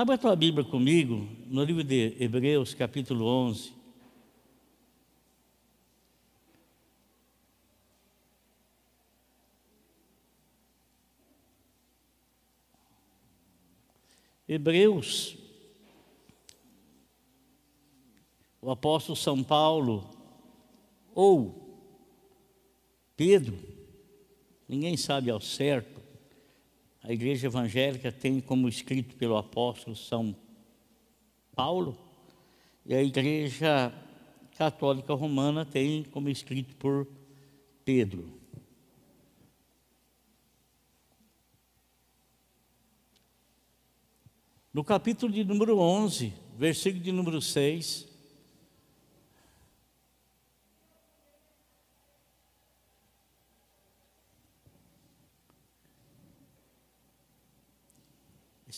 Abra a tua Bíblia comigo no livro de Hebreus, capítulo 11. Hebreus, o apóstolo São Paulo, ou Pedro, ninguém sabe ao certo, a igreja evangélica tem como escrito pelo apóstolo São Paulo, e a igreja católica romana tem como escrito por Pedro. No capítulo de número 11, versículo de número 6,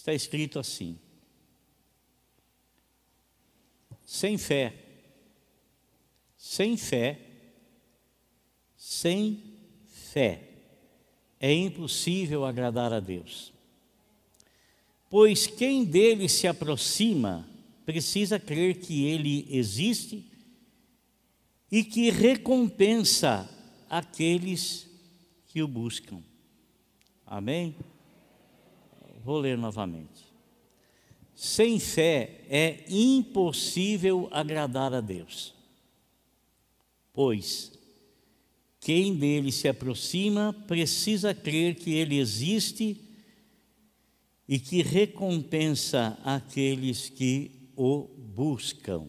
está escrito assim: sem fé, sem fé, sem fé, é impossível agradar a Deus. Pois quem dele se aproxima precisa crer que ele existe e que recompensa aqueles que o buscam. Amém? Vou ler novamente. Sem fé é impossível agradar a Deus, pois quem dele se aproxima precisa crer que ele existe e que recompensa aqueles que o buscam.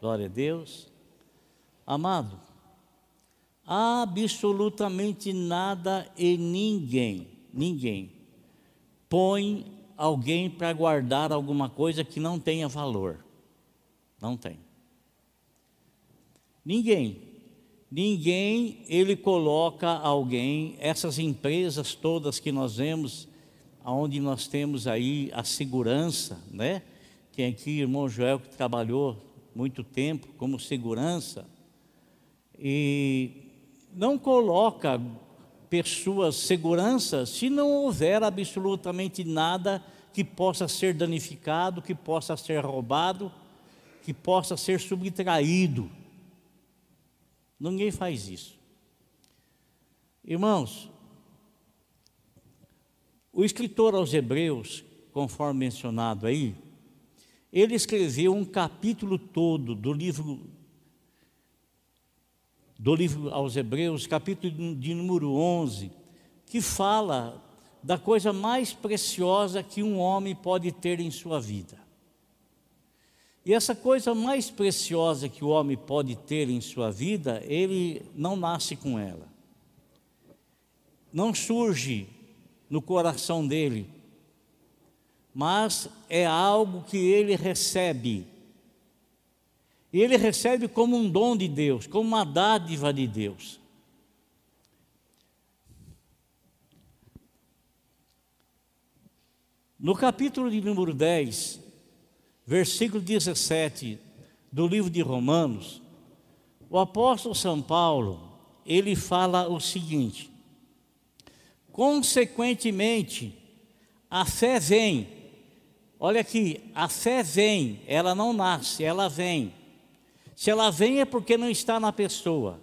Glória a Deus. Amado, absolutamente nada e ninguém, ninguém põe alguém para guardar alguma coisa que não tenha valor. Não tem. Ninguém. Ninguém, ele coloca alguém, essas empresas todas que nós vemos, onde nós temos aí a segurança, né? Tem aqui o irmão Joel que trabalhou muito tempo como segurança, e não coloca pessoas segurança se não houver absolutamente nada que possa ser danificado, que possa ser roubado, que possa ser subtraído. Ninguém faz isso. Irmãos, o escritor aos Hebreus, conforme mencionado aí, ele escreveu um capítulo todo do livro do livro aos Hebreus, capítulo de número 11, que fala da coisa mais preciosa que um homem pode ter em sua vida. E essa coisa mais preciosa que o homem pode ter em sua vida, ele não nasce com ela. Não surge no coração dele, mas é algo que ele recebe e ele recebe como um dom de Deus, como uma dádiva de Deus. No capítulo de número 10, versículo 17 do livro de Romanos, o apóstolo São Paulo, ele fala o seguinte: Consequentemente, a fé vem. Olha aqui, a fé vem, ela não nasce, ela vem. Se ela vem é porque não está na pessoa.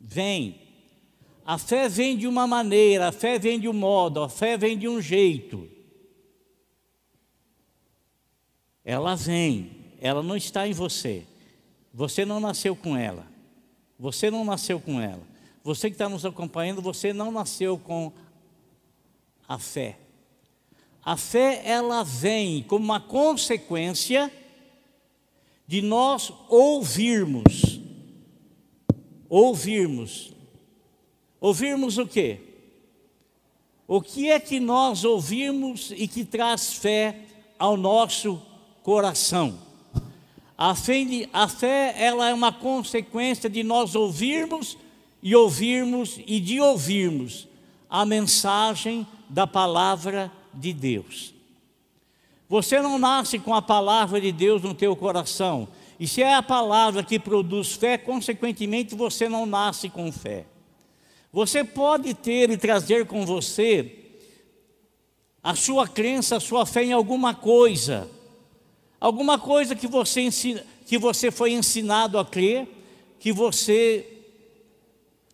Vem. A fé vem de uma maneira, a fé vem de um modo, a fé vem de um jeito. Ela vem, ela não está em você. Você não nasceu com ela. Você não nasceu com ela. Você que está nos acompanhando, você não nasceu com a fé. A fé, ela vem como uma consequência de nós ouvirmos. Ouvirmos. Ouvirmos o quê? O que é que nós ouvimos e que traz fé ao nosso coração? A fé, a fé ela é uma consequência de nós ouvirmos e ouvirmos e de ouvirmos a mensagem da palavra de Deus. Você não nasce com a palavra de Deus no teu coração. E se é a palavra que produz fé, consequentemente você não nasce com fé. Você pode ter e trazer com você a sua crença, a sua fé em alguma coisa, alguma coisa que você, ensina, que você foi ensinado a crer, que você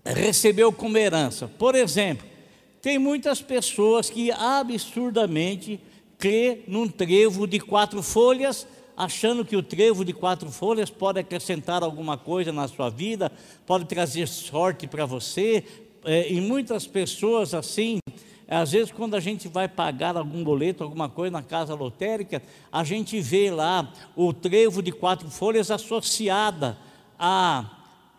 recebeu como herança. Por exemplo, tem muitas pessoas que absurdamente crê num trevo de quatro folhas, achando que o trevo de quatro folhas pode acrescentar alguma coisa na sua vida, pode trazer sorte para você. É, e muitas pessoas assim, às vezes quando a gente vai pagar algum boleto, alguma coisa na casa lotérica, a gente vê lá o trevo de quatro folhas associada a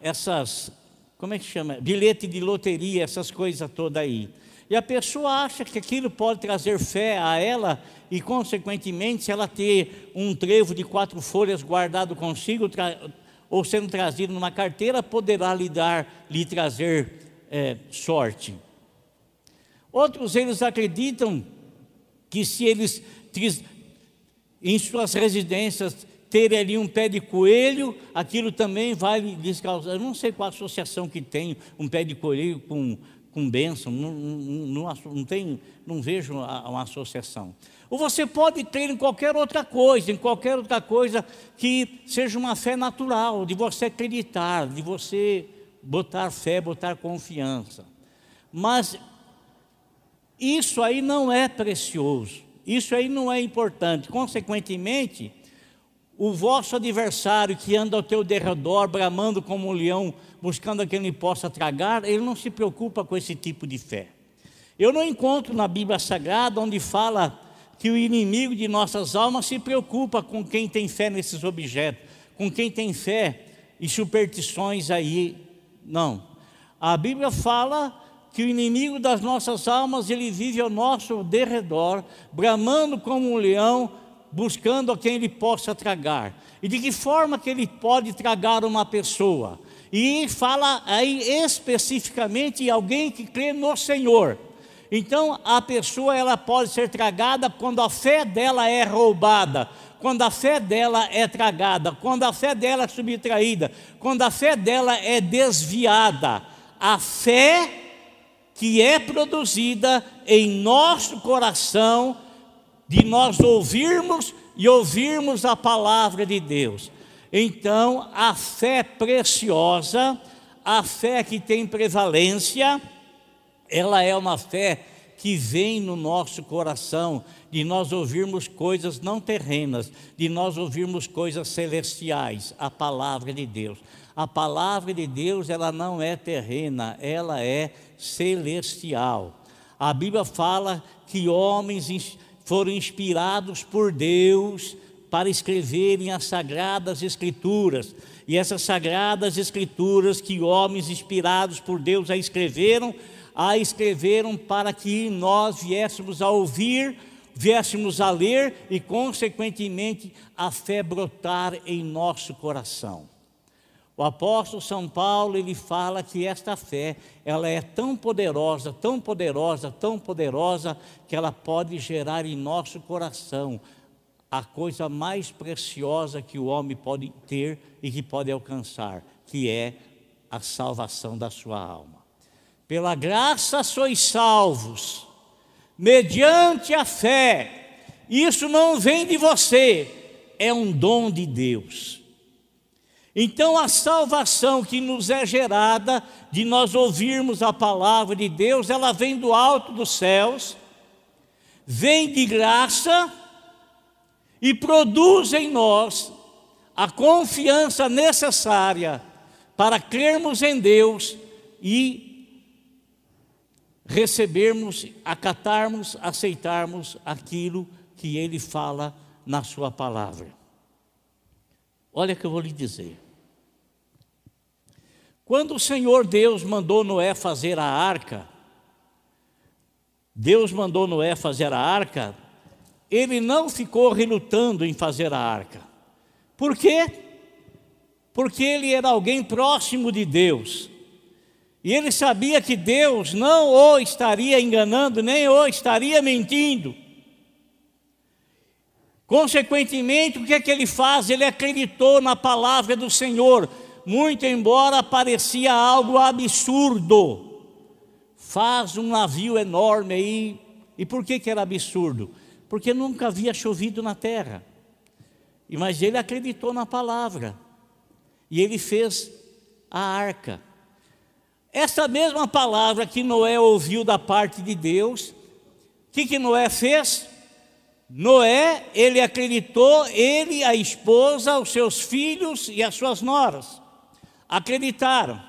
essas como é que chama? Bilhete de loteria, essas coisas todas aí. E a pessoa acha que aquilo pode trazer fé a ela e, consequentemente, se ela ter um trevo de quatro folhas guardado consigo ou sendo trazido numa carteira, poderá lhe dar, lhe trazer é, sorte. Outros eles acreditam que se eles em suas residências ter ali um pé de coelho, aquilo também vai lhes causar. Eu não sei qual associação que tem um pé de coelho com, com bênção, não, não, não, tem, não vejo uma associação. Ou você pode ter em qualquer outra coisa, em qualquer outra coisa que seja uma fé natural, de você acreditar, de você botar fé, botar confiança. Mas isso aí não é precioso, isso aí não é importante. Consequentemente, o vosso adversário que anda ao teu derredor, bramando como um leão, buscando a quem ele possa tragar, ele não se preocupa com esse tipo de fé. Eu não encontro na Bíblia Sagrada onde fala que o inimigo de nossas almas se preocupa com quem tem fé nesses objetos, com quem tem fé e superstições aí. Não. A Bíblia fala que o inimigo das nossas almas, ele vive ao nosso derredor, bramando como um leão, buscando a quem ele possa tragar. E de que forma que ele pode tragar uma pessoa? E fala aí especificamente alguém que crê no Senhor. Então a pessoa ela pode ser tragada quando a fé dela é roubada, quando a fé dela é tragada, quando a fé dela é subtraída, quando a fé dela é desviada. A fé que é produzida em nosso coração de nós ouvirmos e ouvirmos a palavra de Deus. Então, a fé preciosa, a fé que tem prevalência, ela é uma fé que vem no nosso coração, de nós ouvirmos coisas não terrenas, de nós ouvirmos coisas celestiais, a palavra de Deus. A palavra de Deus, ela não é terrena, ela é celestial. A Bíblia fala que homens foram inspirados por Deus para escreverem as sagradas escrituras. E essas sagradas escrituras que homens inspirados por Deus a escreveram, a escreveram para que nós viéssemos a ouvir, viéssemos a ler e, consequentemente, a fé brotar em nosso coração. O apóstolo São Paulo, ele fala que esta fé, ela é tão poderosa, tão poderosa, tão poderosa, que ela pode gerar em nosso coração a coisa mais preciosa que o homem pode ter e que pode alcançar, que é a salvação da sua alma. Pela graça sois salvos, mediante a fé. Isso não vem de você, é um dom de Deus. Então, a salvação que nos é gerada de nós ouvirmos a palavra de Deus, ela vem do alto dos céus, vem de graça e produz em nós a confiança necessária para crermos em Deus e recebermos, acatarmos, aceitarmos aquilo que Ele fala na Sua palavra. Olha o que eu vou lhe dizer. Quando o Senhor Deus mandou Noé fazer a arca, Deus mandou Noé fazer a arca, ele não ficou relutando em fazer a arca. Por quê? Porque ele era alguém próximo de Deus. E ele sabia que Deus não o estaria enganando, nem o estaria mentindo. Consequentemente, o que é que ele faz? Ele acreditou na palavra do Senhor muito embora parecia algo absurdo, faz um navio enorme aí, E por que, que era absurdo? Porque nunca havia chovido na terra. Mas ele acreditou na palavra. E ele fez a arca. Essa mesma palavra que Noé ouviu da parte de Deus, o que, que Noé fez? Noé, ele acreditou, ele, a esposa, os seus filhos e as suas noras. Acreditaram.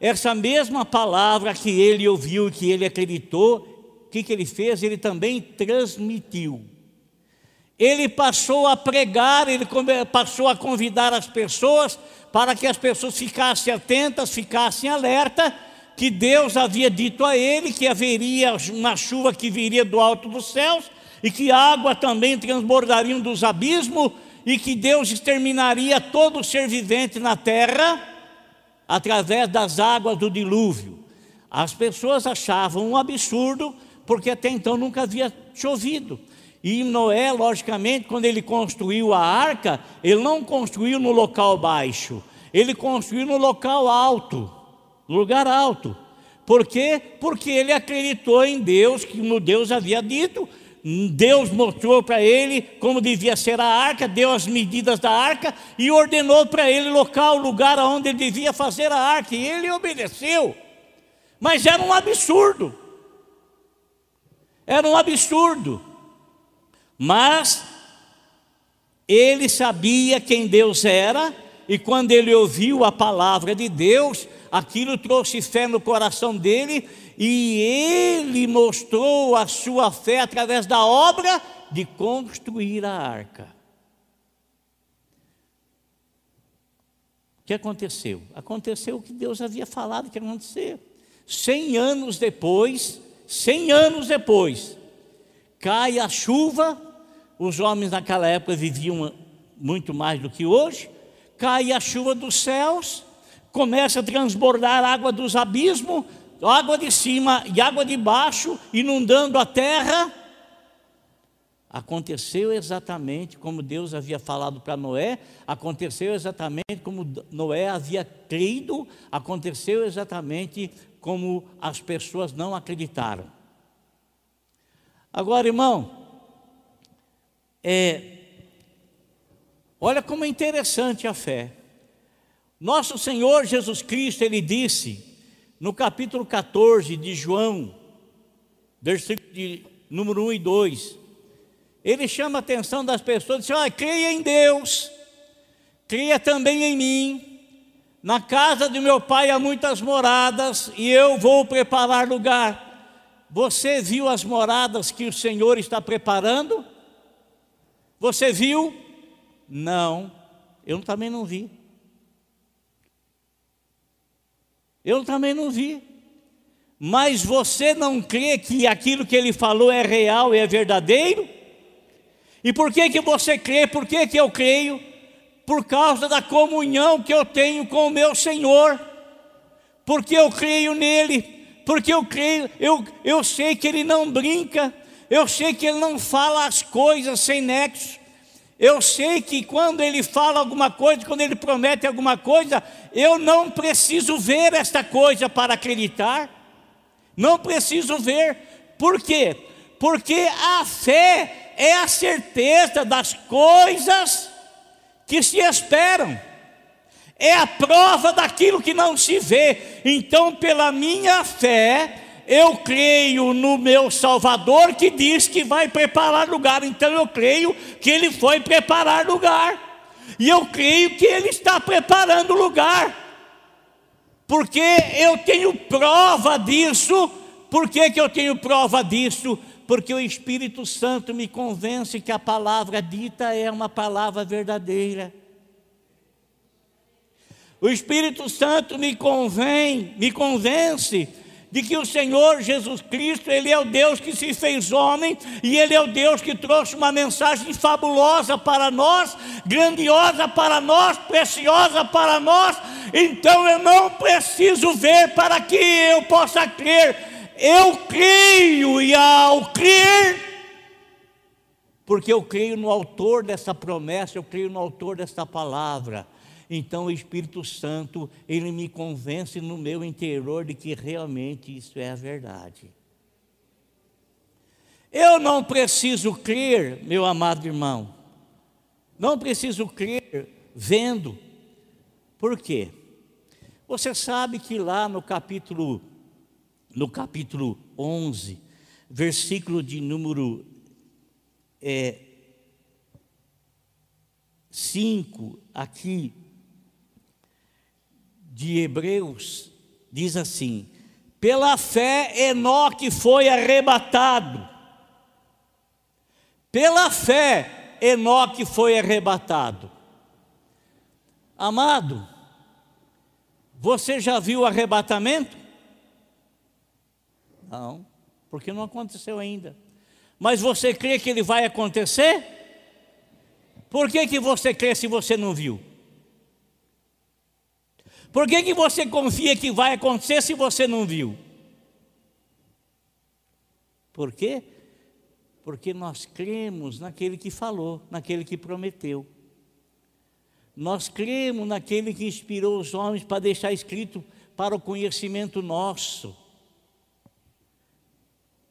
Essa mesma palavra que ele ouviu e que ele acreditou, o que, que ele fez? Ele também transmitiu. Ele passou a pregar, ele passou a convidar as pessoas para que as pessoas ficassem atentas, ficassem alerta, que Deus havia dito a ele que haveria uma chuva que viria do alto dos céus e que água também transbordaria dos abismos e que Deus exterminaria todo ser vivente na terra através das águas do dilúvio. As pessoas achavam um absurdo, porque até então nunca havia chovido. E Noé, logicamente, quando ele construiu a arca, ele não construiu no local baixo, ele construiu no local alto, lugar alto. Por quê? Porque ele acreditou em Deus, que no Deus havia dito, Deus mostrou para ele como devia ser a arca, deu as medidas da arca e ordenou para ele local, lugar onde ele devia fazer a arca, e ele obedeceu. Mas era um absurdo. Era um absurdo. Mas ele sabia quem Deus era, e quando ele ouviu a palavra de Deus, aquilo trouxe fé no coração dele e ele mostrou a sua fé através da obra de construir a arca. O que aconteceu? Aconteceu o que Deus havia falado que ia acontecer. Cem anos depois, cem anos depois, cai a chuva, os homens naquela época viviam muito mais do que hoje, cai a chuva dos céus, começa a transbordar água dos abismos, água de cima e água de baixo, inundando a terra. Aconteceu exatamente como Deus havia falado para Noé, aconteceu exatamente como Noé havia crido, aconteceu exatamente como as pessoas não acreditaram. Agora, irmão, é, olha como é interessante a fé. Nosso Senhor Jesus Cristo, ele disse: no capítulo 14 de João, versículo de número 1 e 2, ele chama a atenção das pessoas diz: ah, creia em Deus, creia também em mim. Na casa de meu pai há muitas moradas e eu vou preparar lugar. Você viu as moradas que o Senhor está preparando? Você viu? Não, eu também não vi. Eu também não vi. Mas você não crê que aquilo que ele falou é real e é verdadeiro? E por que, que você crê? Por que, que eu creio? Por causa da comunhão que eu tenho com o meu Senhor. Porque eu creio nele. Porque eu creio, eu, eu sei que ele não brinca. Eu sei que ele não fala as coisas sem nexo. Eu sei que quando ele fala alguma coisa, quando ele promete alguma coisa, eu não preciso ver esta coisa para acreditar. Não preciso ver. Por quê? Porque a fé é a certeza das coisas que se esperam. É a prova daquilo que não se vê. Então, pela minha fé, eu creio no meu Salvador que diz que vai preparar lugar, então eu creio que ele foi preparar lugar, e eu creio que ele está preparando lugar, porque eu tenho prova disso. Por que, que eu tenho prova disso? Porque o Espírito Santo me convence que a palavra dita é uma palavra verdadeira. O Espírito Santo me convém, me convence de que o Senhor Jesus Cristo, Ele é o Deus que se fez homem e Ele é o Deus que trouxe uma mensagem fabulosa para nós, grandiosa para nós, preciosa para nós. Então eu não preciso ver para que eu possa crer, eu creio e ao crer, porque eu creio no autor dessa promessa, eu creio no autor dessa palavra então o Espírito Santo, ele me convence no meu interior de que realmente isso é a verdade. Eu não preciso crer, meu amado irmão, não preciso crer vendo. Por quê? Você sabe que lá no capítulo no capítulo 11, versículo de número é, 5 aqui de Hebreus, diz assim: pela fé Enoque foi arrebatado. Pela fé Enoque foi arrebatado. Amado, você já viu o arrebatamento? Não, porque não aconteceu ainda. Mas você crê que ele vai acontecer? Por que, que você crê se você não viu? Por que, que você confia que vai acontecer se você não viu? Por quê? Porque nós cremos naquele que falou, naquele que prometeu. Nós cremos naquele que inspirou os homens para deixar escrito para o conhecimento nosso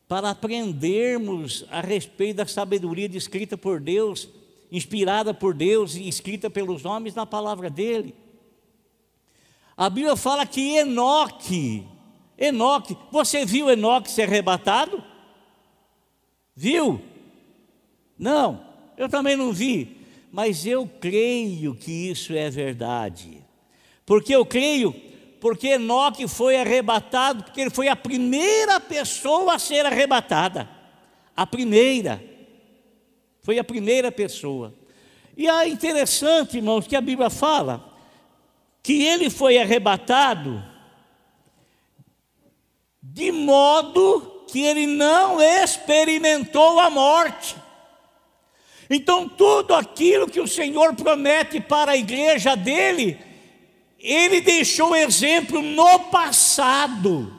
para aprendermos a respeito da sabedoria descrita por Deus, inspirada por Deus e escrita pelos homens na palavra dele. A Bíblia fala que Enoque, Enoque, você viu Enoque ser arrebatado? Viu? Não, eu também não vi, mas eu creio que isso é verdade. Porque eu creio porque Enoque foi arrebatado, porque ele foi a primeira pessoa a ser arrebatada. A primeira. Foi a primeira pessoa. E é interessante, irmãos, que a Bíblia fala que ele foi arrebatado de modo que ele não experimentou a morte. Então, tudo aquilo que o Senhor promete para a igreja dele, ele deixou exemplo no passado.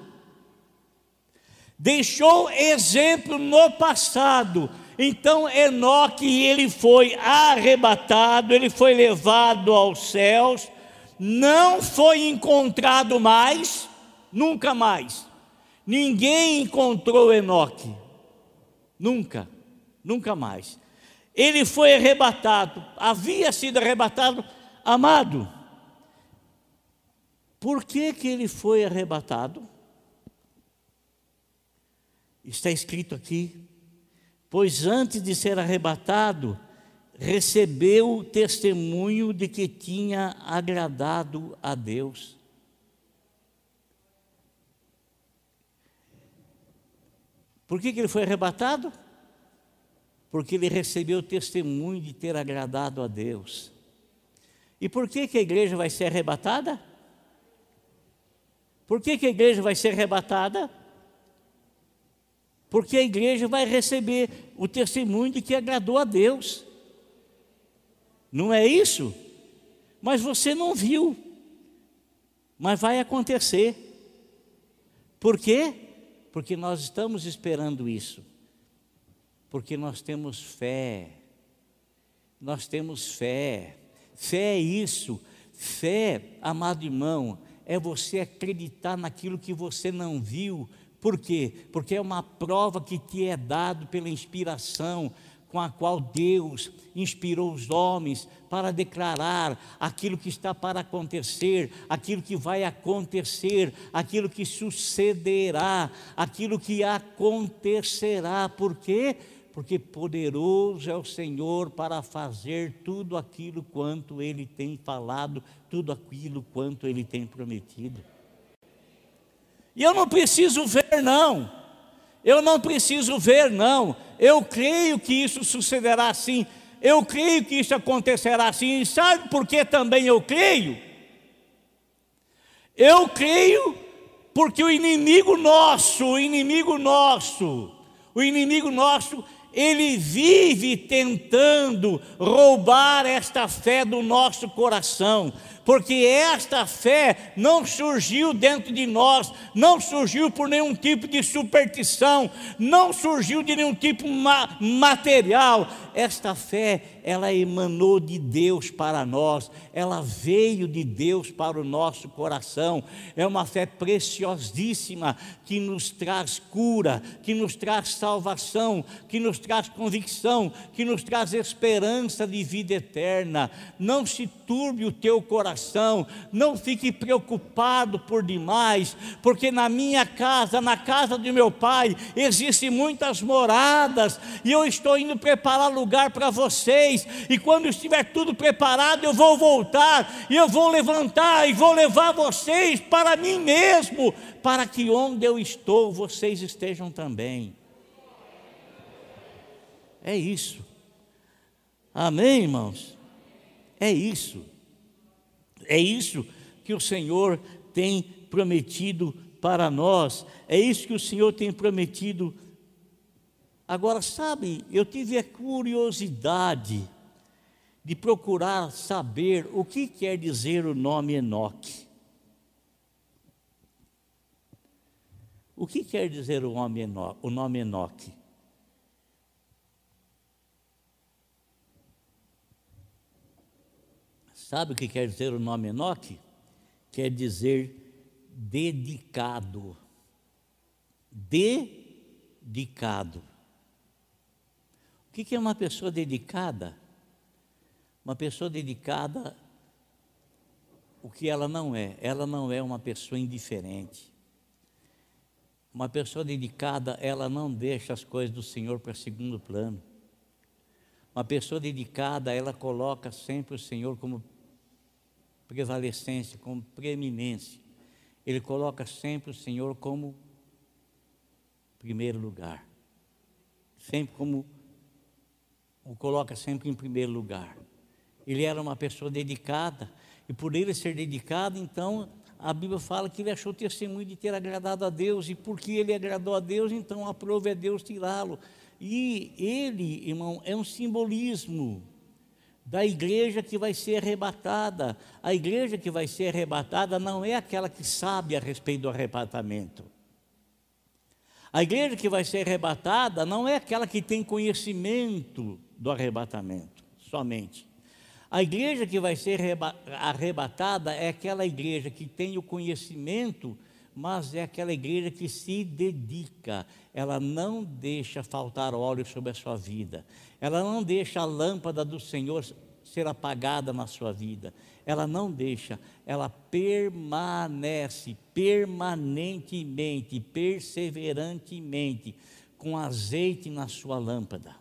Deixou exemplo no passado. Então Enoque, ele foi arrebatado, ele foi levado aos céus, não foi encontrado mais, nunca mais. Ninguém encontrou Enoque. Nunca, nunca mais. Ele foi arrebatado, havia sido arrebatado, amado. Por que, que ele foi arrebatado? Está escrito aqui, pois antes de ser arrebatado, recebeu o testemunho de que tinha agradado a Deus. Por que, que ele foi arrebatado? Porque ele recebeu o testemunho de ter agradado a Deus. E por que, que a igreja vai ser arrebatada? Por que, que a igreja vai ser arrebatada? Porque a igreja vai receber o testemunho de que agradou a Deus. Não é isso? Mas você não viu. Mas vai acontecer. Por quê? Porque nós estamos esperando isso. Porque nós temos fé. Nós temos fé. Fé é isso. Fé, amado irmão, é você acreditar naquilo que você não viu. Por quê? Porque é uma prova que te é dado pela inspiração com a qual Deus inspirou os homens para declarar aquilo que está para acontecer, aquilo que vai acontecer, aquilo que sucederá, aquilo que acontecerá. Por quê? porque poderoso é o Senhor para fazer tudo aquilo quanto Ele tem falado, tudo aquilo quanto Ele tem prometido. E eu não preciso ver, não. Eu não preciso ver, não. Eu creio que isso sucederá assim. Eu creio que isso acontecerá assim. E sabe por que também eu creio? Eu creio porque o inimigo nosso, o inimigo nosso, o inimigo nosso ele vive tentando roubar esta fé do nosso coração, porque esta fé não surgiu dentro de nós, não surgiu por nenhum tipo de superstição, não surgiu de nenhum tipo ma material. Esta fé, ela emanou de Deus para nós, ela veio de Deus para o nosso coração. É uma fé preciosíssima que nos traz cura, que nos traz salvação, que nos traz convicção, que nos traz esperança de vida eterna. Não se turbe o teu coração, não fique preocupado por demais, porque na minha casa, na casa de meu pai, existem muitas moradas e eu estou indo preparar lugar para vocês. E quando estiver tudo preparado, eu vou voltar e eu vou levantar e vou levar vocês para mim mesmo, para que onde eu estou vocês estejam também. É isso. Amém, irmãos? É isso. É isso que o Senhor tem prometido para nós. É isso que o Senhor tem prometido. Agora, sabe, eu tive a curiosidade de procurar saber o que quer dizer o nome Enoque. O que quer dizer o nome Enoque? O nome Enoque? Sabe o que quer dizer o nome Enoque? Quer dizer dedicado. Dedicado. O que é uma pessoa dedicada? Uma pessoa dedicada, o que ela não é? Ela não é uma pessoa indiferente. Uma pessoa dedicada, ela não deixa as coisas do Senhor para segundo plano. Uma pessoa dedicada, ela coloca sempre o Senhor como prevalecência, como preeminência. Ele coloca sempre o Senhor como primeiro lugar. Sempre como o coloca sempre em primeiro lugar. Ele era uma pessoa dedicada, e por ele ser dedicado, então, a Bíblia fala que ele achou testemunho de ter agradado a Deus, e porque ele agradou a Deus, então aprove a Deus tirá-lo. E ele, irmão, é um simbolismo da igreja que vai ser arrebatada. A igreja que vai ser arrebatada não é aquela que sabe a respeito do arrebatamento. A igreja que vai ser arrebatada não é aquela que tem conhecimento do arrebatamento, somente. A igreja que vai ser arrebatada é aquela igreja que tem o conhecimento, mas é aquela igreja que se dedica, ela não deixa faltar óleo sobre a sua vida, ela não deixa a lâmpada do Senhor ser apagada na sua vida, ela não deixa, ela permanece permanentemente, perseverantemente, com azeite na sua lâmpada.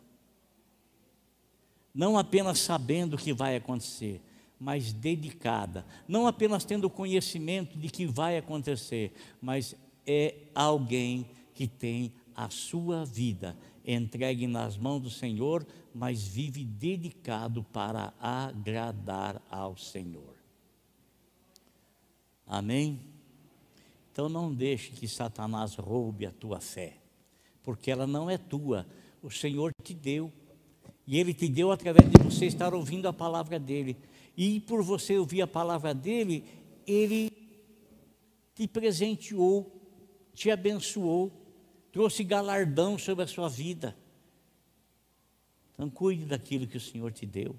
Não apenas sabendo o que vai acontecer, mas dedicada, não apenas tendo conhecimento de que vai acontecer, mas é alguém que tem a sua vida entregue nas mãos do Senhor, mas vive dedicado para agradar ao Senhor. Amém? Então não deixe que Satanás roube a tua fé, porque ela não é tua, o Senhor te deu e Ele te deu através de você estar ouvindo a palavra dEle. E por você ouvir a palavra dEle, Ele te presenteou, te abençoou, trouxe galardão sobre a sua vida. Então cuide daquilo que o Senhor te deu.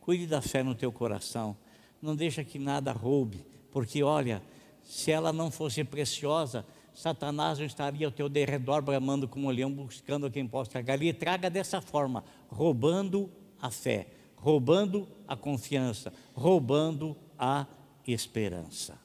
Cuide da fé no teu coração. Não deixa que nada roube, porque olha, se ela não fosse preciosa, Satanás não estaria ao teu derredor bramando como um leão, buscando quem possa tragar. Ele traga dessa forma, roubando a fé, roubando a confiança, roubando a esperança.